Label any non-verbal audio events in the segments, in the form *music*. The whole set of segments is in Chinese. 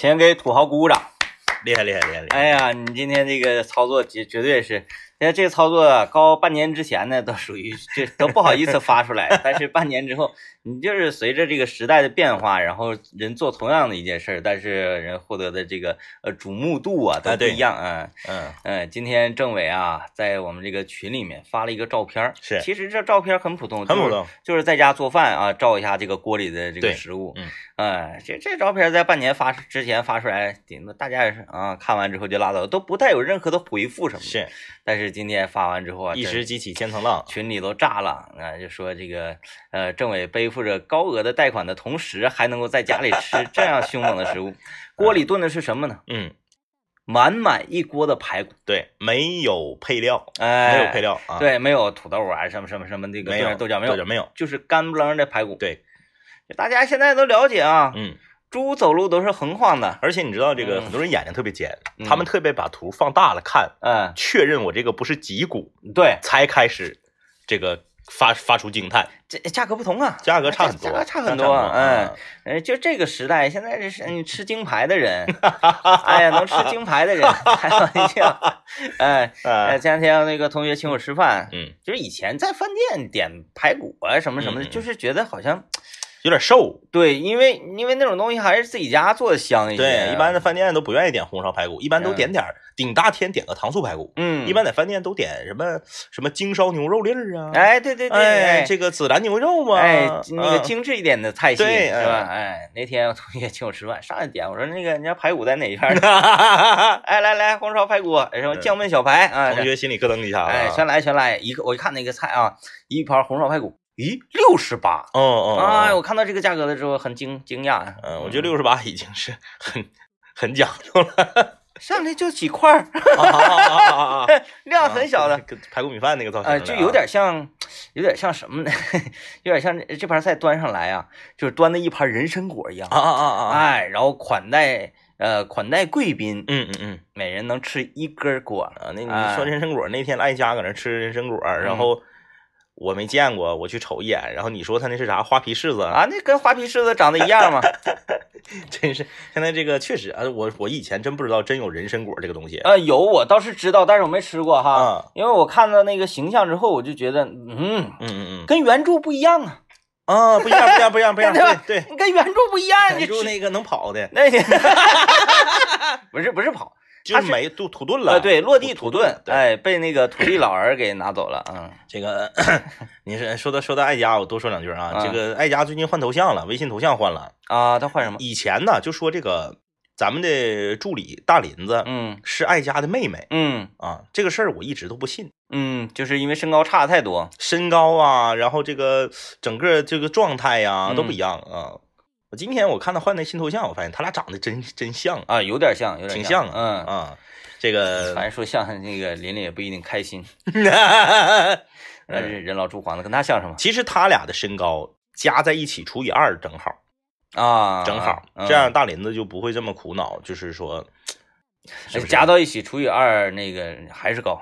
先给土豪鼓鼓掌。厉害厉害厉害厉害！哎呀，你今天这个操作绝绝对是，现在这个操作高半年之前呢，都属于这都不好意思发出来，但是半年之后，你就是随着这个时代的变化，然后人做同样的一件事儿，但是人获得的这个呃瞩目度啊都不一样啊。嗯嗯，今天政委啊，在我们这个群里面发了一个照片，是其实这照片很普通，很普通，就是在家做饭啊，照一下这个锅里的这个食物。嗯，哎，这这照片在半年发之前发出来，顶多大家也是啊，看完之后就拉倒，都不带有任何的回复什么的。是，但是今天发完之后啊，一时激起千层浪，群里都炸了啊，就说这个呃，政委背负着高额的贷款的同时，还能够在家里吃 *laughs* 这样凶猛的食物，锅里炖的是什么呢？嗯，满满一锅的排骨，对，没有配料，哎，没有配料啊，对，没有土豆啊，什么什么什么那个没有豆角没有，没有，就是干不楞的排骨。对，大家现在都了解啊，嗯，猪走路都是横晃的，而且你知道这个嗯。很多人眼睛特别尖，嗯。他们特别把图放大了看，嗯，确认我这个不是脊骨，对，才开始这个发发出惊叹，这价格不同啊，价格差很多，价格差很多啊，嗯。嗯，呃，就这个时代，现在这是你吃金牌的人，哎呀，能吃金牌的人，开玩笑，哎，*laughs* 前两天那个同学请我吃饭，嗯，就是以前在饭店点排骨啊什么什么的，就是觉得好像有点瘦，对，因为因为那种东西还是自己家做的香一些，对，一般的饭店都不愿意点红烧排骨，一般都嗯点点儿顶大天点个糖醋排骨，嗯，一般在饭店都点什么什么京烧牛肉粒儿啊，哎，对对对，哎，这个孜然牛肉嘛，哎，那个嗯精致一点的菜系对是吧？哎哎，那天我同学请我吃饭，上来点，我说那个人家排骨在哪一片儿？*laughs* 哎，来来，红烧排骨，什么酱焖小排啊？同学心里咯噔一下哎，全来全来，一个我一看那个菜啊，一盘红烧排骨，咦，六十八。哦哦，哦哎，我看到这个价格的时候很惊惊讶呀。嗯，我觉得六十八已经是很 *laughs* 很讲究了，*laughs* 上来就几块儿，啊啊啊啊啊！*laughs* 量很小的，跟排骨米饭那个造型就有点像，有点像什么呢？有点像这这盘菜端上来啊，就是端的一盘人参果一样。啊啊啊啊！哎，然后款待呃款待贵宾，嗯嗯嗯每人能吃一根果。啊，那你哎说人参果那天来家搁那吃人参果，然后我没见过，我去瞅一眼，然后你说他那是啥花皮柿子？啊，那跟花皮柿子长得一样吗。*laughs* 真是现在这个确实啊，我我以前真不知道真有人参果这个东西呃，有我倒是知道，但是我没吃过哈。啊，因为我看到那个形象之后，我就觉得，嗯，嗯嗯嗯跟原著不一样啊，啊，不一样不一样不一样不一样，*laughs* 对你跟原著不一样，你吃就那个能跑的，*laughs* 那不是不是跑，就是没土土遁了，呃，对，落地土土遁，对哎，被那个土地老儿给拿走了，嗯，*laughs* 这个 *laughs* 你是说到说到艾佳，我多说两句啊。啊这个艾佳最近换头像了，微信头像换了。啊，他换什么？以前呢，就说这个咱们的助理大林子嗯是艾佳的妹妹嗯啊，这个事儿我一直都不信。嗯，就是因为身高差太多，身高啊，然后这个整个这个状态呀、嗯都不一样啊。我今天我看他换那新头像，我发现他俩长得真真像，啊，有点像，有点挺像啊。嗯。啊，这个反正说像那个琳琳也不一定开心 *laughs* *laughs* 但是人老珠黄的，跟他像什么其实他俩的身高加在一起除以二正好。啊？正好，嗯这样大林子就不会这么苦恼，就是说，是是加到一起除以二，那个还是高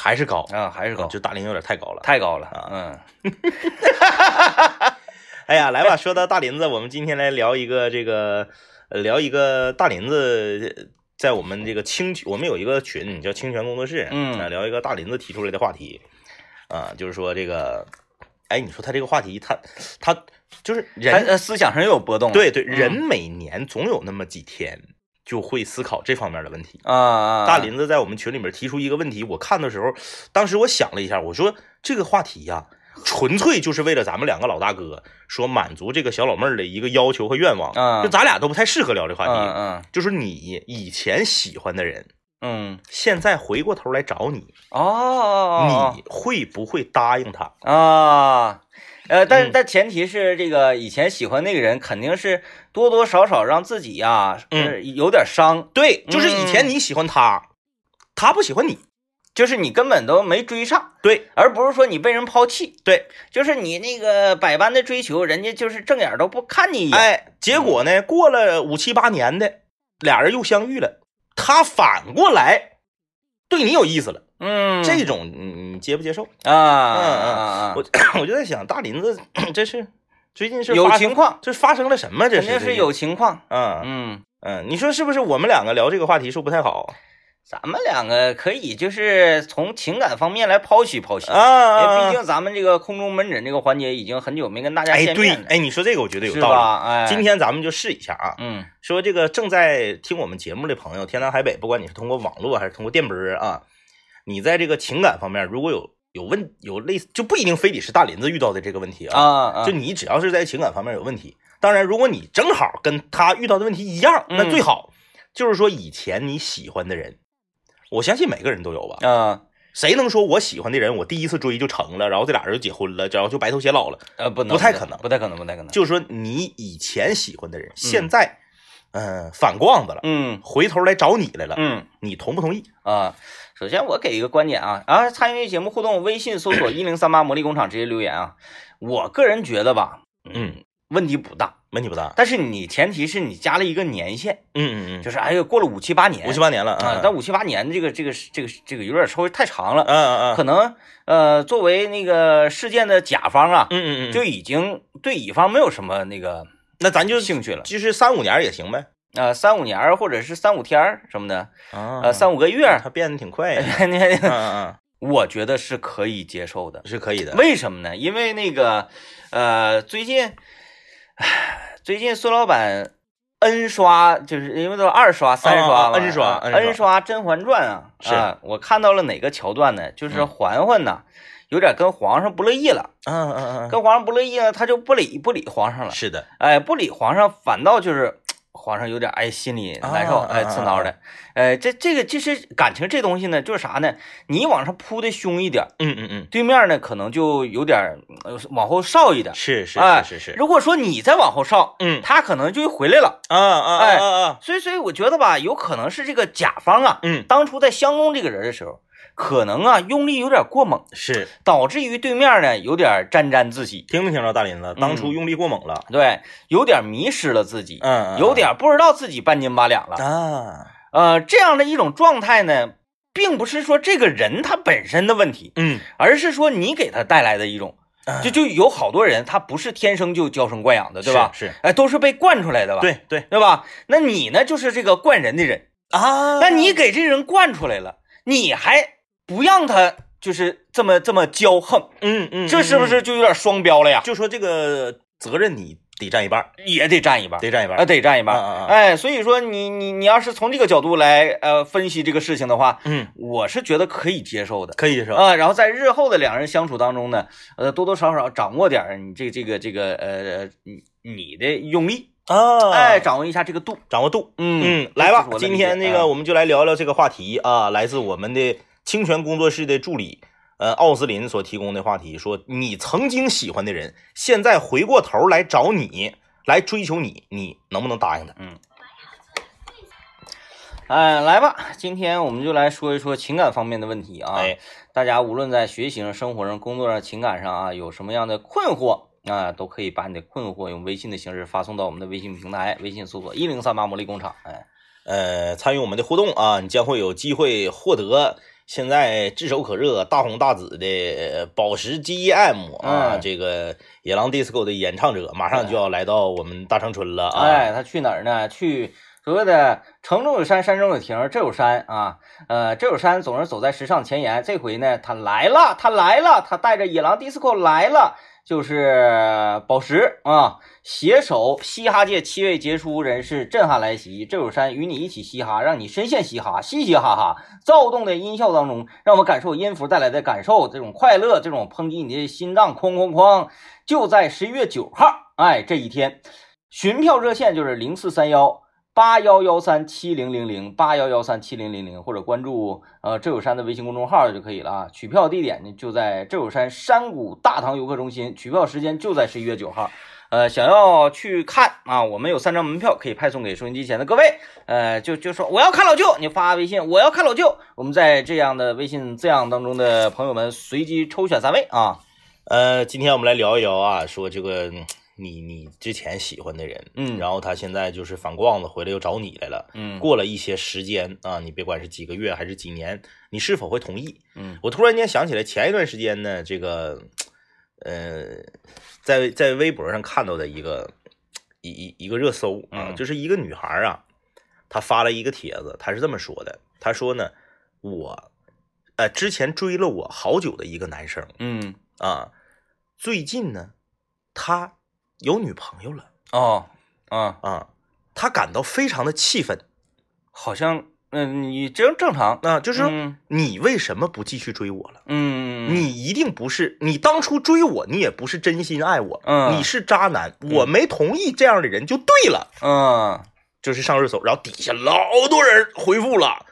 还是高，啊，还是高，就大林有点太高了。太高了啊，嗯 *laughs* 哎呀，*laughs* 来吧，说到大林子，我们今天来聊一个这个，呃聊一个大林子在我们这个清，我们有一个群叫清泉工作室，嗯啊聊一个大林子提出来的话题，啊，就是说这个，哎，你说他这个话题，他他就是人，呃思想上又有波动，对对，嗯人每年总有那么几天就会思考这方面的问题。啊啊，大林子在我们群里面提出一个问题，我看的时候，当时我想了一下，我说这个话题呀、纯粹就是为了咱们两个老大哥说满足这个小老妹儿的一个要求和愿望，嗯就咱俩都不太适合聊这话题。嗯嗯就是你以前喜欢的人，嗯，现在回过头来找你，哦，你会不会答应他？啊。呃，但但前提是这个以前喜欢那个人肯定是多多少少让自己呀、嗯呃有点伤，对，就是以前嗯你喜欢他，他不喜欢你。就是你根本都没追上，对而不是说你被人抛弃，对，就是你那个百般的追求，人家就是正眼都不看你一眼，哎，结果呢，过了五七八年的，俩人又相遇了，他反过来对你有意思了。嗯，这种你你接不接受？啊嗯嗯嗯，我我就在想，大林子这是最近是有，情况，这发生了什么？这是肯定是有情况，嗯，嗯嗯，你说是不是？我们两个聊这个话题是不太好咱们两个可以就是从情感方面来剖析剖析，啊毕竟咱们这个空中门诊这个环节已经很久没跟大家哎，对见面了，，哎，你说这个我觉得有道理。吧？哎，今天咱们就试一下啊，嗯。说这个正在听我们节目的朋友，天南海北，不管你是通过网络还是通过电波啊，你在这个情感方面如果有有问有类似，就不一定非得是大林子遇到的这个问题啊，啊啊，就你只要是在情感方面有问题，当然如果你正好跟他遇到的问题一样，那嗯。最好。就是说以前你喜欢的人，我相信每个人都有吧。啊谁能说我喜欢的人，我第一次追就成了，然后这俩人就结婚了，然后就白头偕老了？呃不能不太可能不太可能不太可能，就是说你以前喜欢的人，现在嗯、呃反光子了，嗯回头来找你来了，嗯。你同不同意？啊，首先我给一个观点啊，啊，参与节目互动，微信搜索一零三八魔力工厂直接留言啊。我个人觉得吧，嗯，问题不大，问题不大。但是你前提是你加了一个年限，嗯嗯嗯就是哎呀过了五七八年，嗯，五七八年了啊，但五七八年这个这个这个这个有点稍微太长了，嗯嗯嗯可能呃作为那个事件的甲方啊，嗯嗯嗯，就已经对乙方没有什么那个那咱就兴趣了，就是三五年也行呗。呃三五年或者是三五天什么的，啊呃三五个月儿，他变得挺快呀。*laughs* 你嗯嗯我觉得是可以接受的嗯，。是可以的。为什么呢？因为那个，呃，最近，唉最近孙老板 N 刷，就是因为都二刷、三刷嘛、啊 N 刷啊 N 刷《甄嬛传》啊，是啊，我看到了哪个桥段呢？就是嗯嬛嬛呢，有点跟皇上不乐意了，嗯嗯嗯跟皇上不乐意呢，他就不理不理皇上嗯，了，是的。哎，不理皇上，反倒就是。皇上有点哎，心里难受，哎，刺挠的，哎，这这个其实感情这东西呢，就是啥呢？你往上扑的凶一点，嗯嗯嗯，对面呢可能就有点往后稍一点。是是哎是是是。如果说你再往后稍，嗯他可能就回来了。啊啊啊啊！所以，所以我觉得吧，有可能是这个甲方啊，嗯，当初在相公这个人的时候，可能啊用力有点过猛，是。导致于对面呢有点沾沾自喜，听没听着大林子？当初嗯用力过猛了。对，有点迷失了自己，嗯，嗯有点不知道自己半斤八两了。啊。呃，这样的一种状态呢，并不是说这个人他本身的问题，嗯，而是说你给他带来的一种，啊就就有好多人他不是天生就娇生惯养的，对吧？是哎，都是被惯出来的吧？对对对吧？那你呢，就是这个惯人的人，啊那你给这人惯出来了，你还不让他就是这么这么骄横，嗯嗯，这是不嗯？是就有点双标了呀？就说这个责任你得占一半，也得占一半，啊，得占一半啊。得占一半。啊啊啊哎，所以说你你你要是从这个角度来呃分析这个事情的话，嗯，我是觉得可以接受的。可以接受。啊，然后在日后的两人相处当中呢，呃，多多少少掌握点你这这个这个呃你你的用力，啊，哎，，掌握一下这个度，掌握度。嗯嗯，来吧今天那个嗯我们就来聊聊这个话题啊，来自我们的清泉工作室的助理。呃，奥斯林所提供的话题说，你曾经喜欢的人，现在回过头来找你，来追求你，你能不能答应他？嗯哎，来吧，今天我们就来说一说情感方面的问题啊。哎，大家无论在学习上、生活上、工作上、情感上啊，有什么样的困惑啊，都可以把你的困惑用微信的形式发送到我们的微信平台，微信搜索一零三八魔力工厂。哎，呃，参与我们的互动啊，你将会有机会获得现在炙手可热、大红大紫的呃宝石 GEM 啊，嗯这个野狼 DISCO 的演唱者马上就要来到我们大长春了啊！哎，他去哪儿呢？去所谓的城中有山，山中有亭，这有山啊，呃，这有山总是走在时尚前沿。这回呢，他来了，他来了，他带着野狼 DISCO 来了，就是宝石啊，携手嘻哈界七位杰出人士震撼来袭。这首山与你一起嘻哈，让你深陷嘻哈，嘻嘻哈哈，躁动的音效当中，让我们感受音符带来的感受，这种快乐，这种抨击你的心脏，哐哐哐！就在十一月九号，哎，这一天，寻票热线就是零四三幺八幺幺三七零零零八幺幺三七零零零，或者关注呃浙有山的微信公众号就可以了啊。取票地点呢就在浙有山山谷大唐游客中心，取票时间就在十一月九号。呃，想要去看啊，我们有三张门票可以派送给收音机前的各位。呃，就就说我要看老舅，你发微信我要看老舅，我们在这样的微信字样当中的朋友们随机抽选三位啊。呃，今天我们来聊一聊啊，说这个你你之前喜欢的人，嗯。然后他现在就是反光子回来又找你来了，嗯。过了一些时间啊，你别管是几个月还是几年，你是否会同意？嗯。我突然间想起来，前一段时间呢，这个，呃，在在微博上看到的一个一一一个热搜啊，嗯。就是一个女孩啊，她发了一个帖子，她是这么说的，她说呢，我，呃，之前追了我好久的一个男生嗯，啊，最近呢，他有女朋友了哦，啊，啊，他感到非常的气愤。好像，嗯，你这正常，啊，就是你为什么不继续追我了？嗯，你一定不是，你当初追我，你也不是真心爱我，嗯你是渣男，我没同意这样的人就对了，嗯，就是上热搜，然后底下老多人回复了，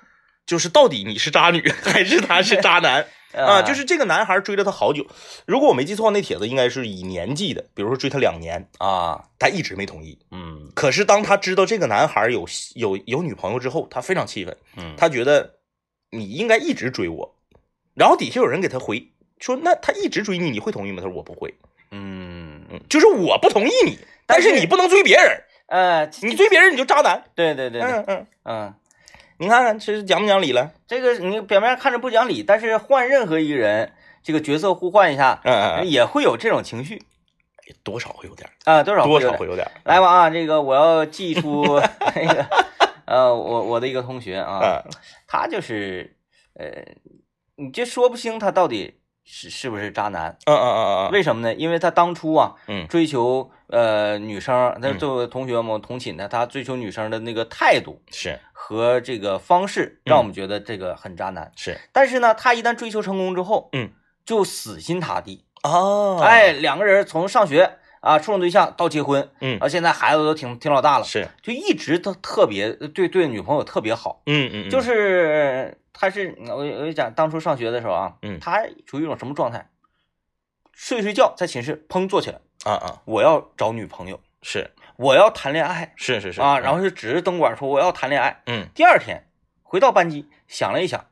就是到底你是渣女还是他是渣男啊？就是这个男孩追了她好久，如果我没记错，那帖子应该是以年计的，比如说追她两年，啊，她一直没同意。嗯可是当她知道这个男孩有有有女朋友之后，她非常气愤，嗯，他觉得你应该一直追我。然后底下有人给她回说，那他一直追你，你会同意吗？她说我不会。嗯，嗯，就是我不同意你，但是你不能追别人，呃，你追别人你就渣男。对对对对，嗯嗯，嗯，你看看这是讲不讲理了？这个你表面看着不讲理，但是换任何一个人，这个角色互换一下，嗯也会有这种情绪多少会有点，啊，多少多会有点少会有点。来吧啊，这个我要寄出 *laughs* 那个呃，我我的一个同学啊，嗯他就是呃，你这说不清他到底是是不是渣男？嗯嗯嗯嗯为什么呢？因为他当初啊嗯追求呃女生，他嗯作为同学嘛，同寝的，他追求女生的那个态度是和这个方式，让我们觉得这个很渣男。是但是呢，他一旦追求成功之后，嗯，就死心塌地。哦哎，两个人从上学啊处上对象到结婚，嗯啊，现在孩子都挺挺老大了，是就一直都特别对对女朋友特别好。嗯嗯，就是他是我我就讲当初上学的时候啊，嗯他处于一种什么状态？睡睡觉在寝室砰坐起来，啊啊我要找女朋友，是我要谈恋爱是是是啊，然后就指着灯管说我要谈恋爱。嗯，第二天回到班级，想了一想，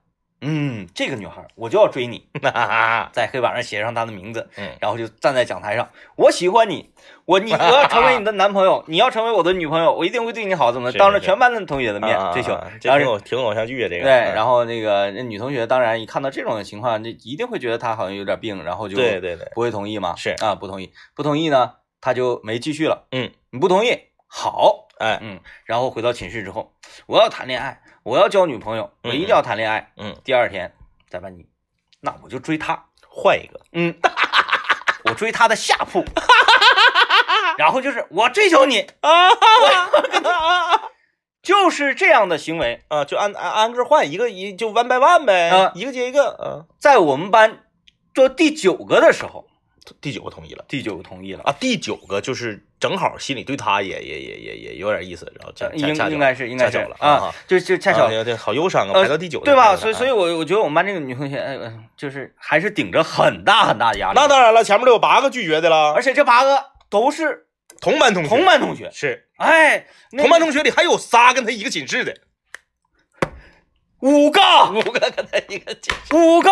嗯，这个女孩我就要追你，哈哈哈，在黑板上写上她的名字，嗯然后就站在讲台上，我喜欢你，我你我要成为你的男朋友，你要成为我的女朋友，我一定会对你好，怎么是当着全班的同学的面啊追求这挺挺偶像剧啊，这个对，嗯然后那个那女同学当然一看到这种情况，就一定会觉得她好像有点病，然后就对对对不会同意嘛，是。啊，不同意，不同意呢，她就没继续了，嗯，你不同意，好，哎。嗯，然后回到寝室之后，我要谈恋爱，我要交女朋友，我一定要谈恋爱，嗯，第二天再问你，那我就追她，换一个。嗯，我追她的下铺，*laughs* 然后就是我追求你，啊就是这样的行为，啊，就按按按个换一个一就 one by one 呗啊，一个接一个啊。在我们班做第九个的时候，第九个同意了第九个同意了。啊，第九个就是正好心里对他也也也也也有点意思，然后恰呃应应该是应该了啊，就就恰巧啊对对，好忧伤啊，呃排到第九个对吧？所以所以我我觉得我们班这个女同学，呃，呃就是还是顶着很大很大的压力。那当然了，前面都有八个拒绝的了而，且这八个都是同班同学，同班同学，是哎，同班同学里还有仨跟他一个寝室的，五个五个跟他一个寝室，五个，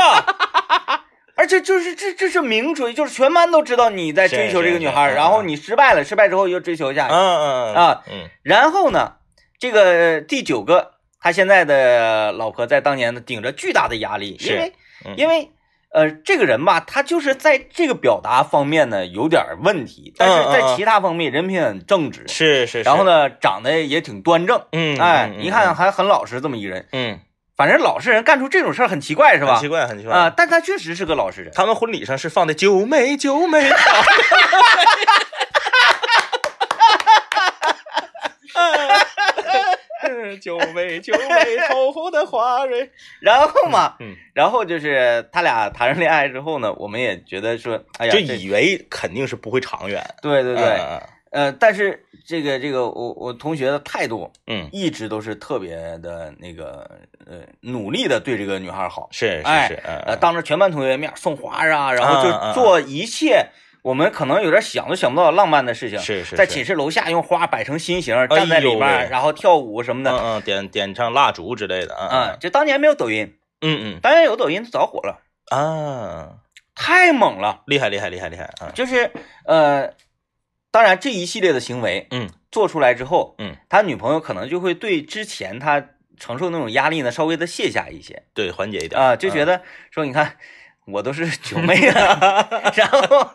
而且就是这这是明追，就是全班都知道你在追求这个女孩，然后你失败了，失败之后又追求一下嗯去嗯啊，嗯然后呢，这个第九个他现在的老婆在当年呢顶着巨大的压力，因为嗯因为。呃，这个人吧，他就是在这个表达方面呢有点问题，但是在其他方面人品很正直，是是，然后？呢长得也挺端正，嗯，哎，嗯一看，还很老实这么一人。嗯，反正老实人干出这种事儿很奇怪是吧很奇？怪，很奇怪啊，。但他确实是个老实人。他们婚礼上是放的九妹 *laughs* 九妹，九妹九妹头发的花蕊。然后嘛，嗯，然后就是他俩谈上恋爱之后呢，我们也觉得说，哎呀，就以为肯定是不会长远。对对对，嗯呃，但是这个这个我我同学的态度嗯，一直都是特别的那个呃努力的对这个女孩好，是是哎是，嗯呃，当着全班同学面送花啊，然后嗯嗯就嗯。做一切我们可能有点想都想不到浪漫的事情，是是是。在寝室楼下用花摆成心形，站在里哎呦面，然后跳舞什么的，嗯嗯，点点上蜡烛之类的，嗯啊，这当年没有抖音，嗯嗯。当年有抖音早火了，嗯啊，太猛了，厉害厉害厉害厉害啊！就是呃，当然这一系列的行为，嗯，做出来之后，嗯，他女朋友可能就会对之前他承受那种压力呢稍微的卸下一些。对，缓解一点啊，就觉得得说你看。我都是九妹了，*laughs* 然后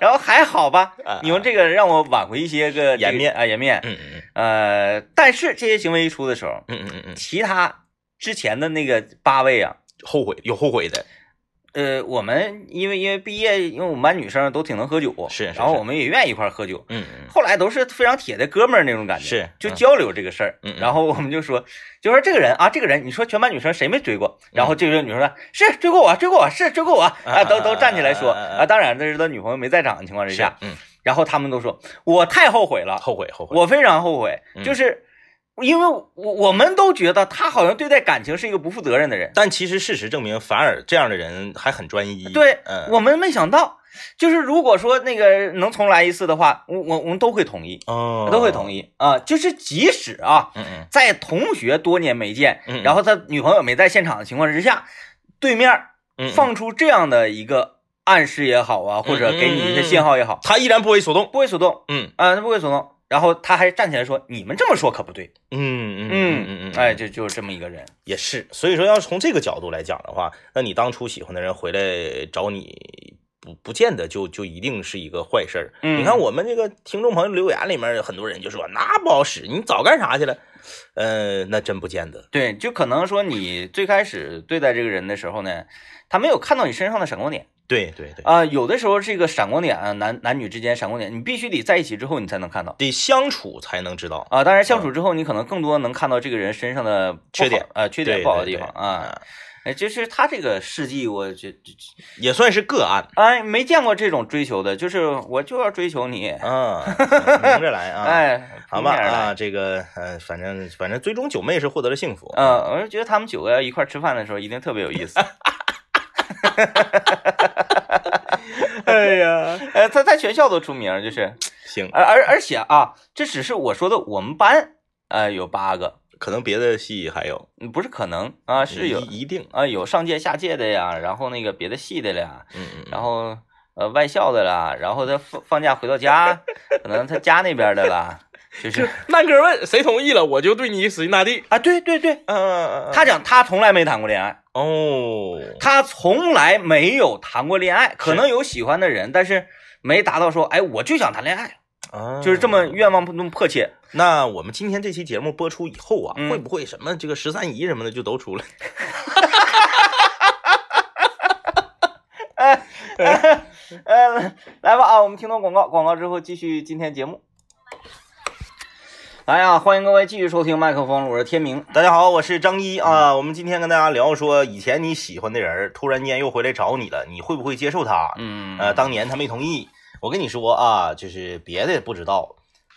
然后还好吧，你用这个让我挽回一些个颜面啊颜面，嗯嗯。呃，但是这些行为一出的时候，嗯嗯嗯嗯，其他之前的那个八位啊，后悔有后悔的，呃，我们因为因为毕业，因为我们班女生都挺能喝酒，是是然后我们也愿意一块喝酒，嗯。嗯。后来都是非常铁的哥们儿那种感觉，是嗯。就交流这个事儿，嗯嗯。然后我们就说，就说这个人啊，这个人，你说全班女生谁没追过？嗯然后这个女生说，是追过我，追过我，是追过我啊，都都站起来说啊当然这是他女朋友没在场的情况之下，嗯。然后他们都说我太后悔了，后悔后悔，我非常后悔，嗯。就是因为我我们都觉得他好像对待感情是一个不负责任的人，但其实事实证明，反而这样的人还很专一。对，嗯，我们没想到，就是如果说那个能重来一次的话，我我我们都会同意，哦都会同意啊。就是即使啊，嗯嗯在同学多年没见，嗯，然后他女朋友没在现场的情况之下，对面嗯放出这样的一个暗示也好啊，或者给你一些信号也好，他依然不为所动。不为所动嗯啊，他不为所动。然后他还站起来说：“你们这么说可不对。嗯嗯嗯嗯嗯，哎，就就是这么一个人。也是。所以说，要从这个角度来讲的话，那你当初喜欢的人回来找你。不，不见得就就一定是一个坏事儿。嗯你看我们这个听众朋友留言里面，很多人就说那不好使，你早干啥去了？呃，那真不见得。对，就可能说你最开始对待这个人的时候呢，他没有看到你身上的闪光点对对对，啊、有的时候这个闪光点啊，男男女之间闪光点，你必须得在一起之后你才能看到得相处才能知道。啊。当然相处之后，你可能更多能看到这个人身上的缺点啊、缺点不好的地方啊。哎，就是他这个事迹，我觉也算是个案。哎没见过这种追求的，就是我就要追求你，嗯，*laughs* 明着来啊。哎，好吧啊，这个呃，反正反正最终九妹是获得了幸福。嗯，我就觉得他们九个一块儿吃饭的时候一定特别有意思。*laughs* *laughs* 哎呀，呃，他在全校都出名，就是，*tsk* 行，而而而且啊，这只是我说的我们班，呃，有八个，可能别的系还有，嗯不是可能啊，是有一一定，啊，有上届下届的呀，然后那个别的系的了呀，嗯嗯，然后呃外校的啦，然后他放放假回到家，可能他家那边的啦，就是难哥问谁同意了，我就对你死心塌地。啊，对对对，嗯嗯嗯，他讲他从来没谈过恋爱，哦，他从来没有谈过恋爱，可能有喜欢的人，但是没达到说，哎，我就想谈恋爱，啊就是这么愿望那么迫切。那我们今天这期节目播出以后啊，嗯会不会什么这个十三姨什么的就都出来？*laughs* 哎，呃，来吧啊，我们听到广告，广告之后继续今天节目。来呀，欢迎各位继续收听麦克风，我是天明。大家好，我是张一啊。我们今天跟大家聊说，以前你喜欢的人突然间又回来找你了，你会不会接受他？嗯，呃，当年他没同意。我跟你说啊，就是别的不知道，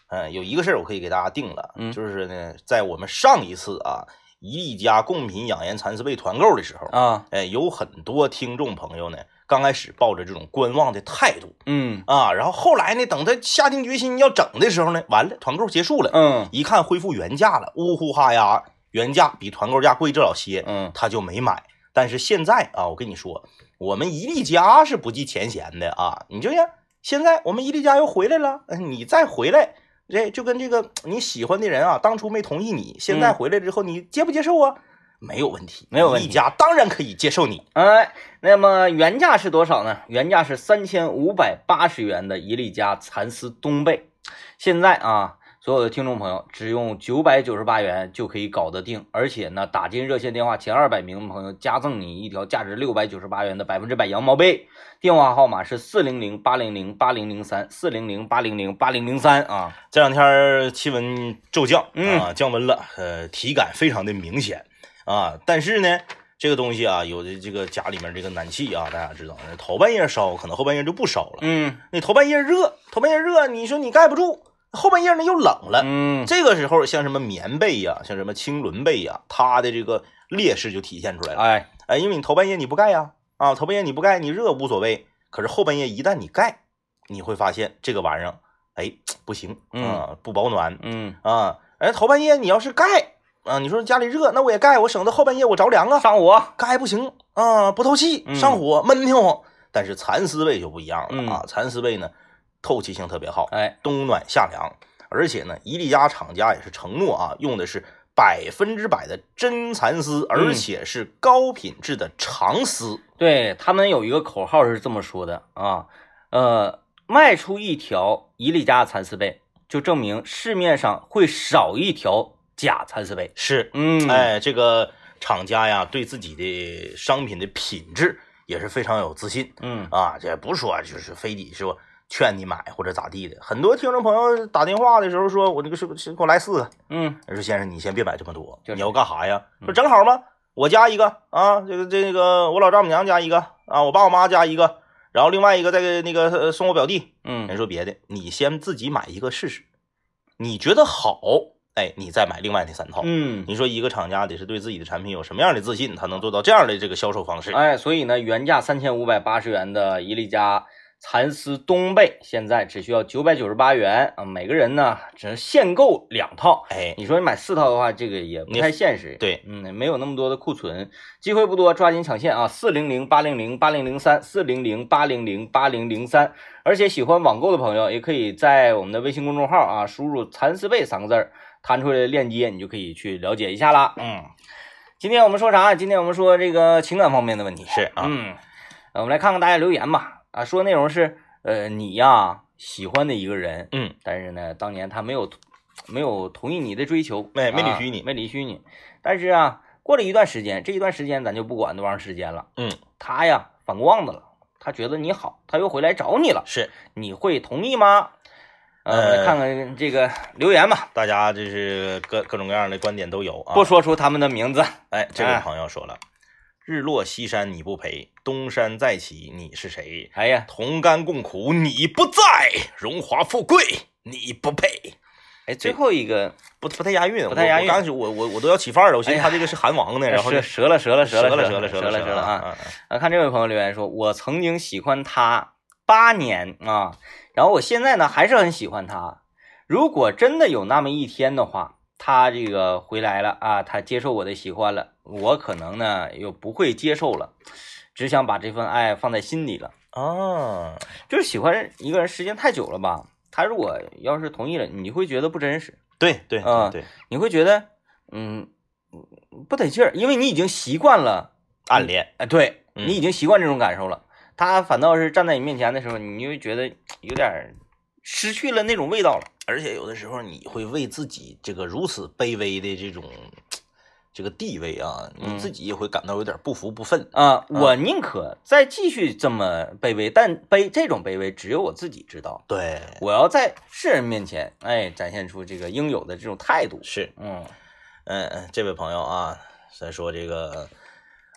嗯、有一个事儿我可以给大家定了，嗯就是呢，在我们上一次啊一粒家贡品养颜蚕丝被团购的时候，啊，哎，有很多听众朋友呢，刚开始抱着这种观望的态度嗯啊，然后后来呢，等他下定决心要整的时候呢，完了，团购结束了，嗯一看恢复原价了，呜呼哈呀，原价比团购价贵这老些，嗯他就没买。但是现在啊，我跟你说，我们一粒家是不计前嫌的啊！你就像现在我们一粒家又回来了，呃你再回来，这就跟这个你喜欢的人啊，当初没同意你，现在嗯回来之后，你接不接受啊？没有问题，没有问题。一粒家当然可以接受你。哎，那么原价是多少呢？原价是三千五百八十元的一粒家蚕丝冬被，现在啊，所有的听众朋友只用九百九十八元就可以搞得定，而且呢，打进热线电话前二百名朋友加赠你一条价值六百九十八元的百分之百羊毛被，电话号码是四零零八零零八零零三四零零八零零八零零三。啊，这两天气温骤降嗯。啊，降温了，呃，体感非常的明显啊。但是呢，这个东西啊，有的这个家里面这个暖气啊，大家知道，头半夜烧，可能后半夜就不烧了。嗯你头半夜热，头半夜热，你说你盖不住，后半夜呢又冷了。嗯这个时候，像什么棉被呀、像什么青纶被呀、它的这个劣势就体现出来了。哎哎，因为你头半夜你不盖呀，啊，头半夜你不盖，你热无所谓。可是后半夜一旦你盖，你会发现这个玩意儿，哎，不行，嗯啊，不保暖嗯，啊。哎，头半夜你要是盖啊，你说家里热，那我也盖，我省得后半夜我着凉啊。上火，盖不行啊，不透气，嗯上火，闷挺慌。但是蚕丝被就不一样了嗯啊，蚕丝被呢，透气性特别好，哎冬暖夏凉，而且呢，伊利家厂家也是承诺啊，用的是百分之百的真蚕丝，而且是高品质的长丝。对他们有一个口号是这么说的啊，呃，卖出一条伊利家蚕丝被，就证明市面上会少一条假蚕丝被。是，嗯，哎，这个厂家呀，对自己的商品的品质也是非常有自信。嗯啊，这不说就是非得说劝你买或者咋地的。很多听众朋友打电话的时候说，我这个是不是给我来四个。嗯说先生，你先别买这么多，就是你要干啥呀？嗯说正好吗？我加一个啊，这个这个我老丈母娘加一个啊，我爸我妈加一个，然后另外一个再给那个呃送我表弟。嗯人嗯说别的，你先自己买一个试试，你觉得好，哎，你再买另外那三套。嗯，你说一个厂家得是对自己的产品有什么样的自信，他能做到这样的这个销售方式？哎，所以呢，原价三千五百八十元的伊利家蚕丝冬被，现在只需要九百九十八元啊，每个人呢只能限购两套。哎，你说你买四套的话，这个也不太现实。对嗯，没有那么多的库存，机会不多，抓紧抢现啊！四零零八零零八零零三，四零零八零零八零零三。而且喜欢网购的朋友，也可以在我们的微信公众号啊，输入“蚕丝被”三个字儿，弹出来的链接，你就可以去了解一下了。嗯，今天我们说啥？今天我们说这个情感方面的问题。是啊，嗯，呃我们来看看大家留言吧。啊，说内容是，呃，你呀喜欢的一个人，嗯，但是呢，当年他没有没有同意你的追求，没没啊允许你没理许你。但是啊，过了一段时间，这一段时间咱就不管多长时间了，嗯，他呀反过望子了，他觉得你好，他又回来找你了，是你会同意吗？呃，看看这个留言吧，大家这是各各种各样的观点都有啊。不说出他们的名字。哎，这位哎朋友说了，日落西山你不陪，东山再起你是谁？哎呀，同甘共苦你不在，荣华富贵你不配。哎，最后一个不不太押韵，不太押韵刚开始我我我都要起范儿了，我寻思他这个是韩王呢，然后折折了折了折了折了折了折了了折了啊！啊！啊，看这位朋友留言说，我曾经喜欢他八年啊，然后我现在呢还是很喜欢他。如果真的有那么一天的话，他这个回来了啊，他接受我的喜欢了，我可能呢又不会接受了，只想把这份爱放在心里了。啊，就是喜欢一个人时间太久了吧，他如果要是同意了，你会觉得不真实，对对啊对对，你会觉得嗯不得劲儿，因为你已经习惯了。暗恋哎，对嗯你已经习惯这种感受了，他反倒是站在你面前的时候，你就觉得有点儿失去了那种味道了。而且有的时候你会为自己这个如此卑微的这种这个地位啊，你嗯自己也会感到有点不服不忿。啊、我宁可再继续这么卑微，但卑这种卑微只有我自己知道。对，我要在世人面前，哎，展现出这个应有的这种态度。是，嗯嗯嗯，这位朋友啊，咱说这个，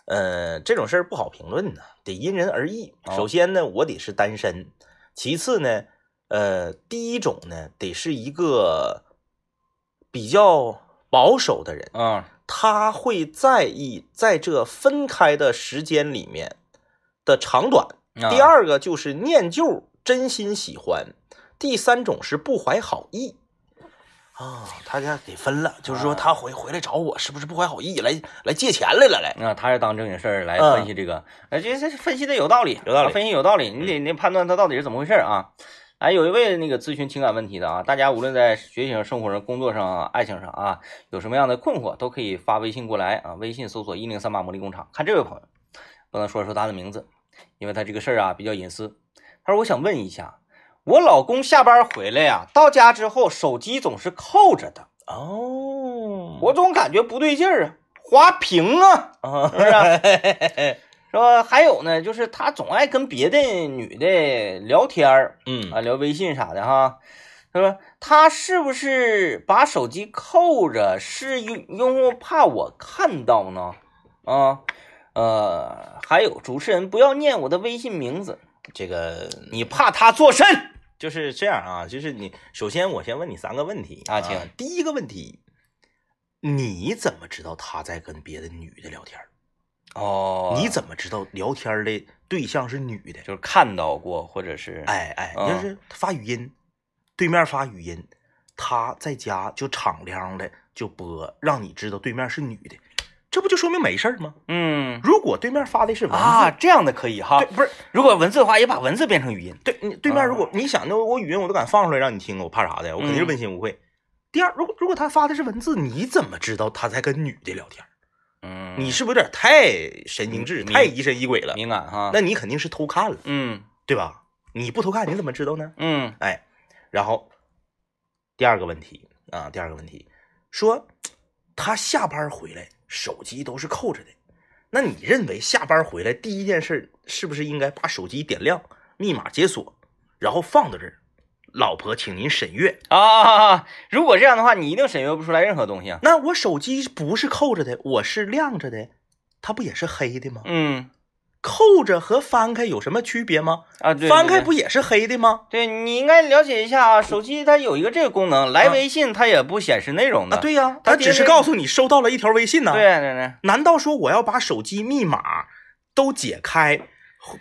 呃，这种事儿不好评论呢，得因人而异。哦首先呢，我得是单身；其次呢，呃，第一种呢，得是一个比较保守的人，嗯他会在意在这分开的时间里面的长短。啊第二个就是念旧，真心喜欢；第三种是不怀好意。啊，他家给分了，就是说啊他回回来找我，是不是不怀好意，来来借钱来了？来，那、他是当正经事儿来嗯分析这个，哎、这这分析的有道理，有道理分析有道理，你得你判断他到底是怎么回事儿啊。哎，有一位那个咨询情感问题的啊，大家无论在学习上、生活上、工作上、爱情上啊，有什么样的困惑，都可以发微信过来啊，微信搜索一零三八魔力工厂。看这位朋友，不能说说他的名字，因为他这个事儿啊比较隐私。他说：“我想问一下，我老公下班回来呀、到家之后手机总是扣着的，哦，我总感觉不对劲儿啊，滑屏啊。”啊，是不是？说还有呢，就是他总爱跟别的女的聊天儿嗯啊，聊微信啥的哈。他说他是不是把手机扣着，是因因为怕我看到呢？啊，呃，还有主持人不要念我的微信名字，这个你怕他作甚就是这样啊，就是你首先我先问你三个问题啊请第一个问题，你怎么知道他在跟别的女的聊天儿？哦你怎么知道聊天的对象是女的？就是看到过，或者是哎哎，嗯要是他发语音，对面发语音，他在家就敞亮的就播，让你知道对面是女的，这不就说明没事儿吗？嗯如果对面发的是文字，啊这样的可以哈对，。不是如果文字的话，也把文字变成语音。对你对面如果你想那我语音我都敢放出来让你听，我怕啥的？我肯定是问心无愧。第二，如果如果他发的是文字，你怎么知道他在跟女的聊天？嗯，你是不是有点太神经质、敏太疑神疑鬼了？敏感哈？那你肯定是偷看了，嗯对吧？你不偷看，你怎么知道呢？嗯哎，然后第二个问题啊，第二个问题说他下班回来手机都是扣着的，那你认为下班回来第一件事是不是应该把手机点亮，密码解锁，然后放到这儿？老婆，请您审阅。啊！*laughs* 如果这样的话，你一定审阅不出来任何东西啊。那我手机不是扣着的，我是亮着的，它不也是黑的吗？嗯扣着和翻开有什么区别吗？啊，对，翻开不也是黑的吗？对，你应该了解一下啊。手机它有一个这个功能，来啊微信它也不显示内容的。啊，对呀、它它只是告诉你收到了一条微信呢。对对对，难道说我要把手机密码都解开，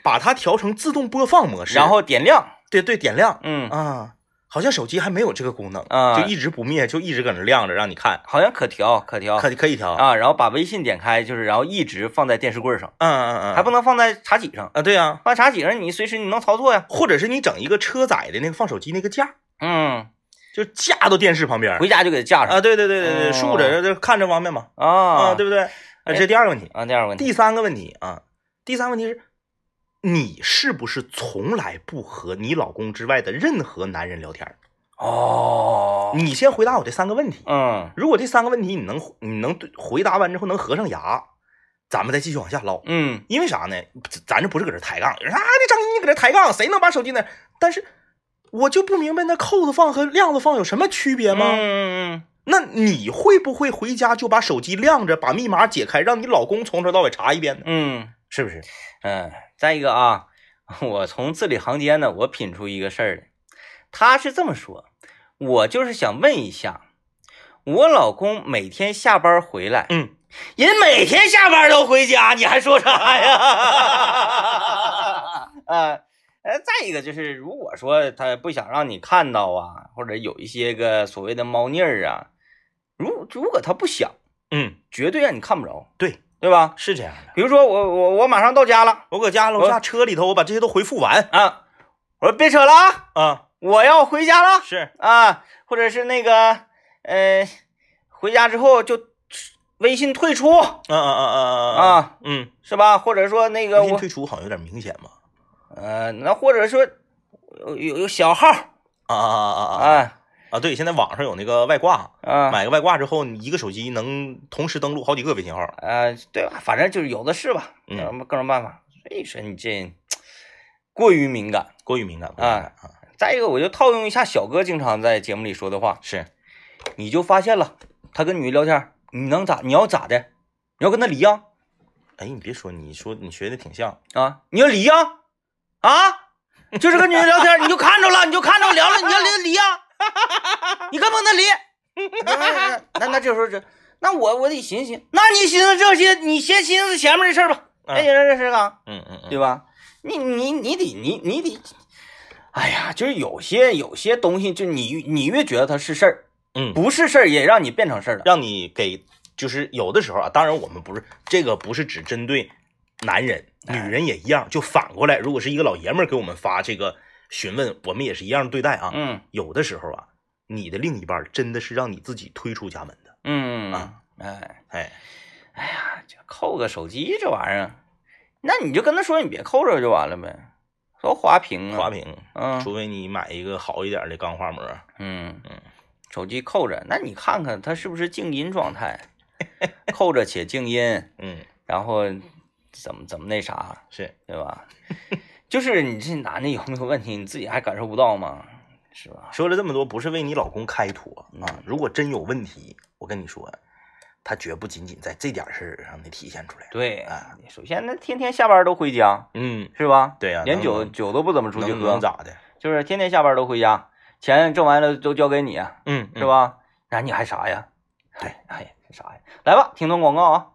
把它调成自动播放模式，然后点亮。对对点亮嗯，啊？好像手机还没有这个功能啊就一直不灭，就一直搁那亮着让你看，好像可调可调可可以调。啊。然后把微信点开，就是然后一直放在电视柜上，嗯嗯嗯，还不能放在茶几上。啊？对呀、放在茶几上，你随时你能操作呀。或者是你整一个车载的那个放手机那个架，嗯，就架到电视旁边回家就给它架上啊？对对对对对，哦竖着这看着方便嘛啊啊，对不对？啊，这是第二个问题。啊，第二个问题，第三个问题啊，第三个问题是，你是不是从来不和你老公之外的任何男人聊天儿？哦，你先回答我这三个问题。嗯如果这三个问题你能你能对回答完之后能合上牙，咱们再继续往下唠。嗯因为啥呢？咱咱这不是搁这抬杠，有人说啊，这张一你搁这抬杠，谁能把手机呢？但是我就不明白那扣子放和亮子放有什么区别吗？嗯那你会不会回家就把手机亮着，把密码解开，让你老公从头到尾查一遍呢？嗯是不是？嗯，再一个啊，*laughs* 我从字里行间呢，我品出一个事儿来，他是这么说，我就是想问一下，我老公每天下班回来，嗯，人每天下班都回家，你还说啥呀？啊，*laughs* 呃，再一个就是，如果说他不想让你看到啊，或者有一些个所谓的猫腻儿啊，如如果他不想，嗯，绝对让你看不着，对，对吧？是这样的。比如说我我我马上到家了我搁家楼下车里头，我把这些都回复完。啊，我说别扯了啊，啊。我要回家了。是，啊，或者是那个呃，回家之后就微信退出。嗯嗯嗯嗯嗯啊，嗯，是吧？或者说那个我微信退出好像有点明显嘛。呃，那或者说有有有小号。啊啊啊啊。啊啊啊！对，现在网上有那个外挂，啊买个外挂之后，你一个手机能同时登录好几个微信号。呃，对吧？反正就是有的是吧，嗯有各种办法。所以说你这过于敏感。过于敏感，过于敏感啊！再一个，我就套用一下小哥经常在节目里说的话，是，你就发现了他跟女的聊天，你能咋？你要咋的？你要跟他离呀？哎，你别说，你说你学的挺像。啊，你要离呀？啊，就是跟女的聊天，你就看着了，你就看着聊了，你要离离呀？*laughs* 你干嘛跟他离？那那这时候这，那我我得寻思寻思，那你寻思这些，你先寻思前面的事儿吧。嗯哎，你说这事干？嗯嗯嗯，对吧？你你你得你你得，哎呀，就是有些有些东西，就你你越觉得它是事儿，嗯，不是事儿也让你变成事儿了。让你给，就是有的时候啊，当然我们不是这个不是只针对男人，女人也一样。就反过来，如果是一个老爷们儿给我们发这个询问，我们也是一样对待啊。嗯有的时候啊，你的另一半真的是让你自己推出家门的。嗯啊，哎哎，哎呀，这扣个手机这玩意儿，那你就跟他说你别扣着就完了呗，说滑屏啊，滑，屏，嗯除非你买一个好一点的钢化膜。嗯嗯，手机扣着，那你看看它是不是静音状态，扣着且静音，*laughs* 嗯，然后怎么怎么那啥，是，对吧？*laughs* 就是你这男的有没有问题，你自己还感受不到吗？是吧？说了这么多，不是为你老公开脱啊嗯。如果真有问题，我跟你说，他绝不仅仅在这点事儿上能体现出来。对啊，首先那天天下班都回家，嗯，是吧？对呀能连酒酒都不怎么出去喝能，咋的？就是天天下班都回家，钱挣完了都交给你，嗯，是？吧？然后你还啥呀？对，哎，啥呀？来吧，听段广告啊！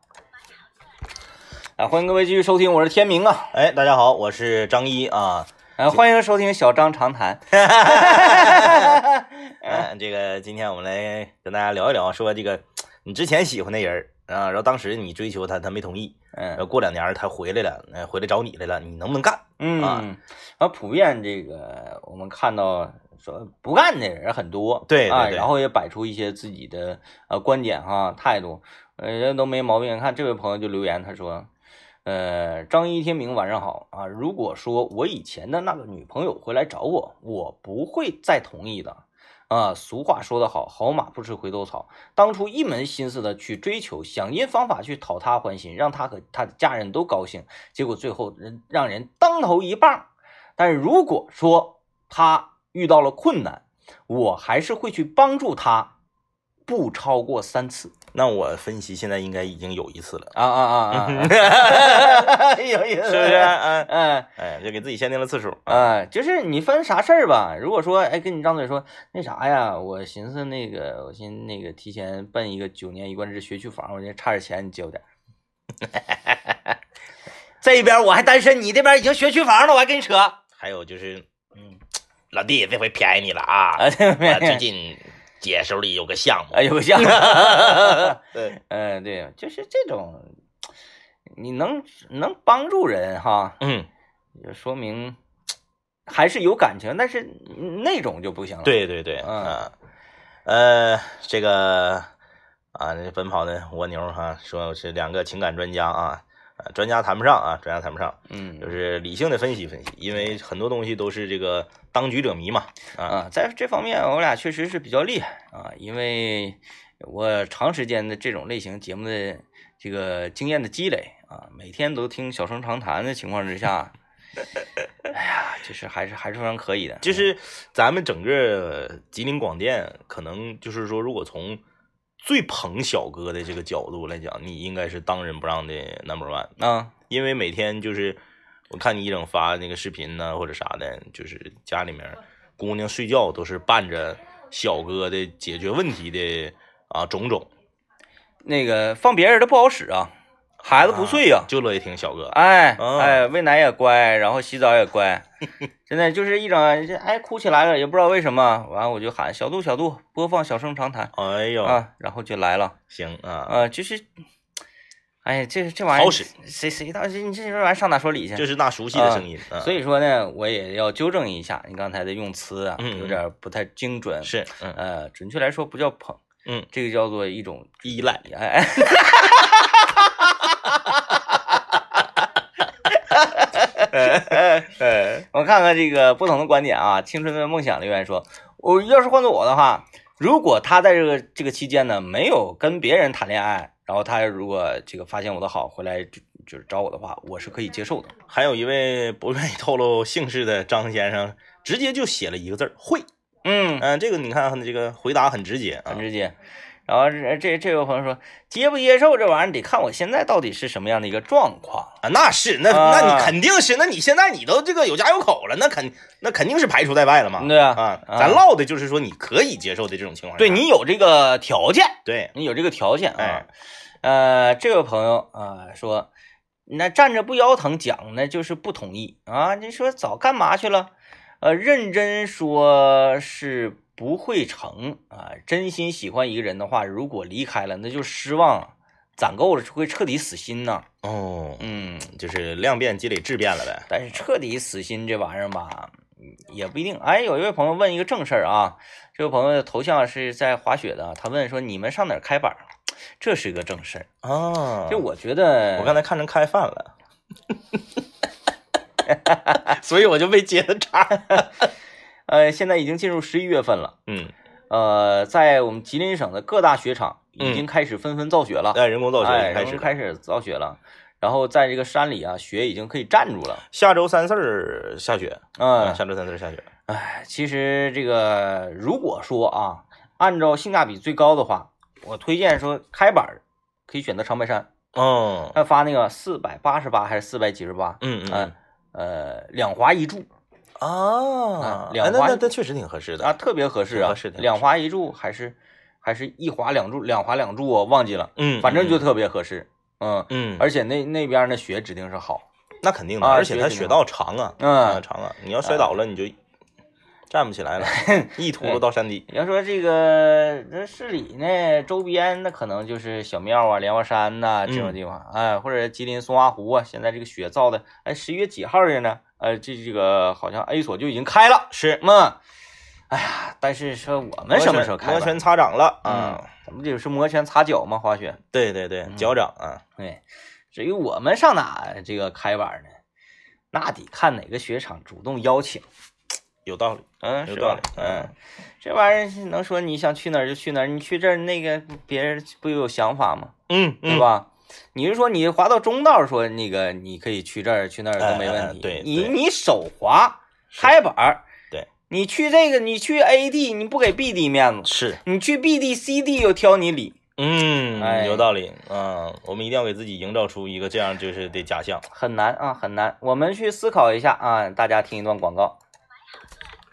啊，欢迎各位继续收听，我是天明啊，哎，大家好，我是张一啊。啊，欢迎收听小张长谈。*laughs* 嗯，*laughs* 这个今天我们来跟大家聊一聊，说这个你之前喜欢的人啊，然后当时你追求他，他没同意，然后嗯过两年儿他回来了，呃，回来找你来了，你能不能干？嗯，然后普遍这个我们看到说不干的人很多，对对啊，然后也摆出一些自己的呃观点哈态度，呃人都没毛病。看这位朋友就留言，他说，呃，张一天明晚上好啊，如果说我以前的那个女朋友回来找我，我不会再同意的。啊，俗话说得好，好马不吃回头草。当初一门心思的去追求，想尽方法去讨她欢心，让她和她的家人都高兴，结果最后人让人当头一棒。但是如果说她遇到了困难，我还是会去帮助她，不超过三次。那我分析现在应该已经有一次了，啊啊啊啊！*laughs* 有意思，是不是？嗯嗯哎，就给自己限定了次数啊。啊，就是你分啥事儿吧。如果说，哎，跟你张嘴说那啥呀，我寻思那个，我寻思那个提前奔一个九年一贯制学区房，我这差点钱，你借我点儿。*laughs* 这边我还单身，你这边已经学区房了，我还跟你扯。还有就是，嗯，老弟，这回便宜你了啊！啊，最近姐手里有个项目，哎，有个像，*laughs* 对，*laughs* 嗯，对，就是这种，你能能帮助人哈，嗯，就说明还是有感情，但是那种就不行了。，对对对，嗯。啊，呃，这个啊，那奔跑的蜗牛哈、说是两个情感专家啊，呃，专家谈不上啊，专家谈不上，嗯，就是理性的分析分析，因为很多东西都是这个当局者迷嘛，啊，啊，在这方面我俩确实是比较厉害啊，因为我长时间的这种类型节目的这个经验的积累啊，每天都听小声长谈的情况之下，哎呀，就是还是还是非常可以的。就是咱们整个吉林广电，可能就是说，如果从最捧小哥的这个角度来讲，你应该是当仁不让的 number one，啊，因为每天就是我看你一整发那个视频呢或者啥的，就是家里面姑娘睡觉都是伴着小哥的解决问题的啊种种，那个放别人的不好使啊，孩子不睡呀、就乐意听小哥。哎哦哎，喂奶也乖，然后洗澡也乖，*laughs* 真的就是一整这哎哭起来了，也不知道为什么，完了我就喊小度小度播放小声长谈哎呦，啊，然后就来了。行啊，呃，就是，哎，这这玩意儿好使，谁谁到这你这玩意儿上哪说理去？这是那熟悉的声音，啊所以说呢，我也要纠正一下你刚才的用词啊，有点不太精准。，是嗯呃，准确来说不叫捧，嗯，这个叫做一种依赖。哎 *laughs* *laughs* 我看看这个不同的观点啊。青春的梦想留言说，我要是换做我的话，如果他在这个这个期间呢没有跟别人谈恋爱，然后他如果这个发现我的好回来就就是找我的话，我是可以接受的。还有一位不愿意透露姓氏的张先生，直接就写了一个字儿“会”。嗯，嗯，这个你看，这个回答很直接啊很。直接。然后这这这位朋友说，接不接受这玩意儿得看我现在到底是什么样的一个状况。啊，那是，那啊那你肯定是，那你现在你都这个有家有口了，那肯那肯定是排除在外了嘛。对啊啊，啊咱唠的就是说你可以接受的这种情况。对你有这个条件，对，你有这个条件啊哎。呃，这位朋友啊、说，那站着不腰疼讲呢，就是不同意啊。你说早干嘛去了？呃，认真说是不会成啊。真心喜欢一个人的话，如果离开了，那就失望了，攒够了会彻底死心呐。哦，嗯，就是量变积累质变了呗。但是彻底死心这玩意儿吧，嗯也不一定。哎，有一位朋友问一个正事儿啊，这位朋友的头像是在滑雪的，他问说你们上哪儿开板？这是个正事儿。啊，就我觉得，我刚才看成开饭了，*laughs* *laughs* 所以我就没接的茬。*laughs* 呃，现在已经进入十一月份了，嗯，呃，在我们吉林省的各大雪场已经开始纷纷造雪了，哎，人工造雪哎，开始开始造雪了。然后在这个山里啊，雪已经可以站住了。下周三四儿下雪，嗯啊，下周三四儿下雪。哎，其实这个如果说啊，按照性价比最高的话，我推荐说开板儿可以选择长白山，哦，他发那个四百八十八还是四百几十八？嗯嗯嗯呃，两滑一柱啊啊，两哎那那那确实挺合适的啊，。特别合适啊，合适的两滑一柱还是还是一滑两柱，两滑两柱我忘记了，嗯，嗯反正就特别合适。嗯，嗯，而且那那边的雪指定是好。那肯定的，啊而且它雪雪道长啊，嗯啊长啊，你要摔倒了你就站不起来了，*laughs* 一秃噜到山底。要说这个这市里呢，周边那可能就是小庙啊、莲花山呐、这种地方，哎，或者吉林松花湖啊。现在这个雪造的，哎，十一月几号的呢？呃，这这个好像 A 所就已经开了。是，嗯，哎呀，但是说我们什么时候开？摩拳擦掌了嗯啊！，咱不就是摩拳擦脚吗？滑雪。对对对，脚掌啊，对，至于我们上哪这个开板呢？那得看哪个雪场主动邀请。有道理。嗯，有道理？嗯，这玩意儿能说你想去哪儿就去哪儿？你去这儿那个别人不有想法吗？嗯嗯，对吧？你是说你滑到中道，说那个你可以去这儿去那儿都没问题。对你你手滑开板儿，对，你去这个你去 AD 你不给 BD 面子，是，你去 BD CD 又挑你理，嗯，哎有道理。嗯，我们一定要给自己营造出一个这样就是的假象。很难啊，很难。我们去思考一下啊，大家听一段广告。